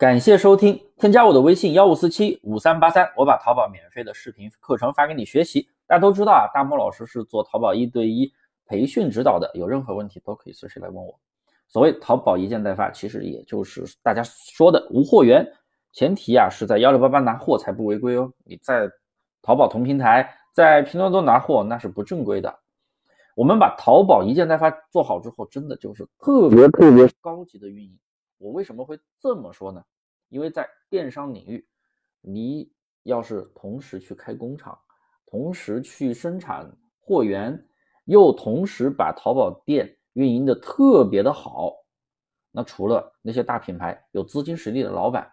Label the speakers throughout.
Speaker 1: 感谢收听，添加我的微信幺五四七五三八三，我把淘宝免费的视频课程发给你学习。大家都知道啊，大漠老师是做淘宝一对一培训指导的，有任何问题都可以随时来问我。所谓淘宝一件代发，其实也就是大家说的无货源，前提啊是在幺六八八拿货才不违规哦。你在淘宝同平台，在拼多多拿货那是不正规的。我们把淘宝一件代发做好之后，真的就是特别特别高级的运营。我为什么会这么说呢？因为在电商领域，你要是同时去开工厂，同时去生产货源，又同时把淘宝店运营的特别的好，那除了那些大品牌有资金实力的老板，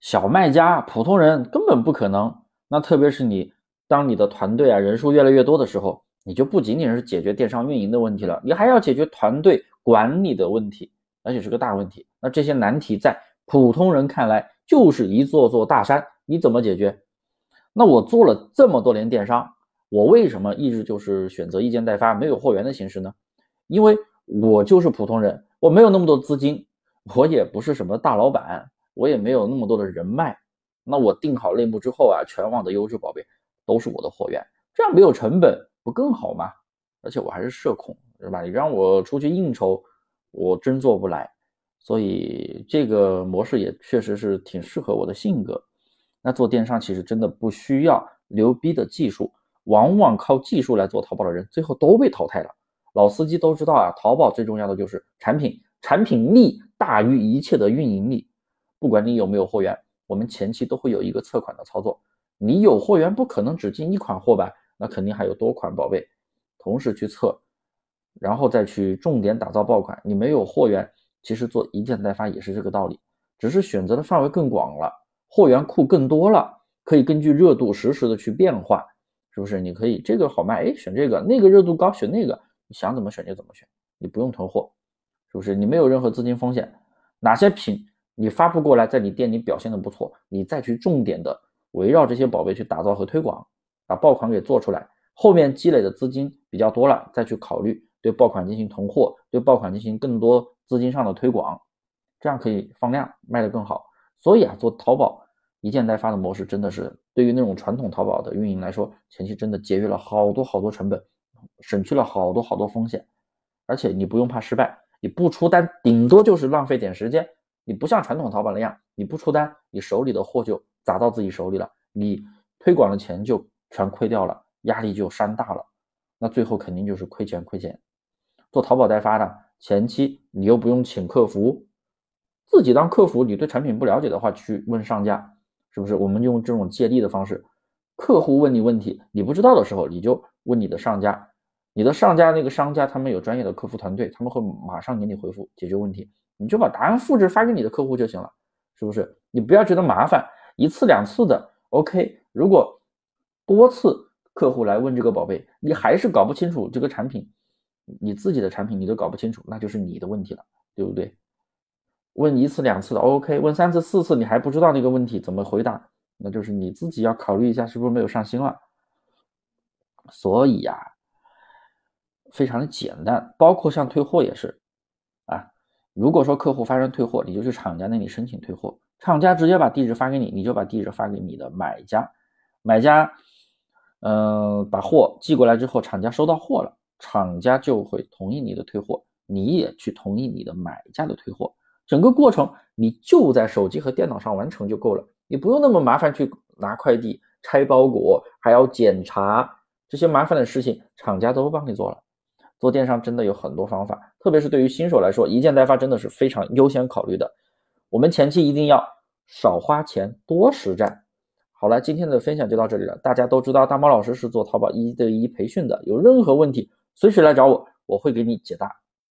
Speaker 1: 小卖家、普通人根本不可能。那特别是你，当你的团队啊人数越来越多的时候，你就不仅仅是解决电商运营的问题了，你还要解决团队管理的问题。而且是个大问题，那这些难题在普通人看来就是一座座大山，你怎么解决？那我做了这么多年电商，我为什么一直就是选择一件代发没有货源的形式呢？因为我就是普通人，我没有那么多资金，我也不是什么大老板，我也没有那么多的人脉。那我定好类目之后啊，全网的优质宝贝都是我的货源，这样没有成本不更好吗？而且我还是社恐，是吧？你让我出去应酬。我真做不来，所以这个模式也确实是挺适合我的性格。那做电商其实真的不需要牛逼的技术，往往靠技术来做淘宝的人，最后都被淘汰了。老司机都知道啊，淘宝最重要的就是产品，产品力大于一切的运营力。不管你有没有货源，我们前期都会有一个测款的操作。你有货源，不可能只进一款货吧？那肯定还有多款宝贝，同时去测。然后再去重点打造爆款，你没有货源，其实做一件代发也是这个道理，只是选择的范围更广了，货源库更多了，可以根据热度实时的去变化，是不是？你可以这个好卖，哎，选这个；那个热度高，选那个。你想怎么选就怎么选，你不用囤货，是不是？你没有任何资金风险，哪些品你发布过来，在你店里表现的不错，你再去重点的围绕这些宝贝去打造和推广，把爆款给做出来，后面积累的资金比较多了，再去考虑。对爆款进行囤货，对爆款进行更多资金上的推广，这样可以放量卖得更好。所以啊，做淘宝一件代发的模式，真的是对于那种传统淘宝的运营来说，前期真的节约了好多好多成本，省去了好多好多风险。而且你不用怕失败，你不出单，顶多就是浪费点时间。你不像传统淘宝那样，你不出单，你手里的货就砸到自己手里了，你推广的钱就全亏掉了，压力就山大了。那最后肯定就是亏钱亏钱。做淘宝代发的前期，你又不用请客服，自己当客服。你对产品不了解的话，去问上家，是不是？我们用这种借力的方式，客户问你问题，你不知道的时候，你就问你的上家，你的上家那个商家，他们有专业的客服团队，他们会马上给你回复解决问题，你就把答案复制发给你的客户就行了，是不是？你不要觉得麻烦，一次两次的 OK。如果多次客户来问这个宝贝，你还是搞不清楚这个产品。你自己的产品你都搞不清楚，那就是你的问题了，对不对？问一次两次的 OK，问三次四次你还不知道那个问题怎么回答，那就是你自己要考虑一下是不是没有上心了。所以呀，非常的简单，包括像退货也是啊。如果说客户发生退货，你就去厂家那里申请退货，厂家直接把地址发给你，你就把地址发给你的买家，买家嗯把货寄过来之后，厂家收到货了。厂家就会同意你的退货，你也去同意你的买家的退货，整个过程你就在手机和电脑上完成就够了，你不用那么麻烦去拿快递、拆包裹，还要检查这些麻烦的事情，厂家都帮你做了。做电商真的有很多方法，特别是对于新手来说，一件代发真的是非常优先考虑的。我们前期一定要少花钱多实战。好了，今天的分享就到这里了。大家都知道大猫老师是做淘宝一对一培训的，有任何问题。随时来找我，我会给你解答。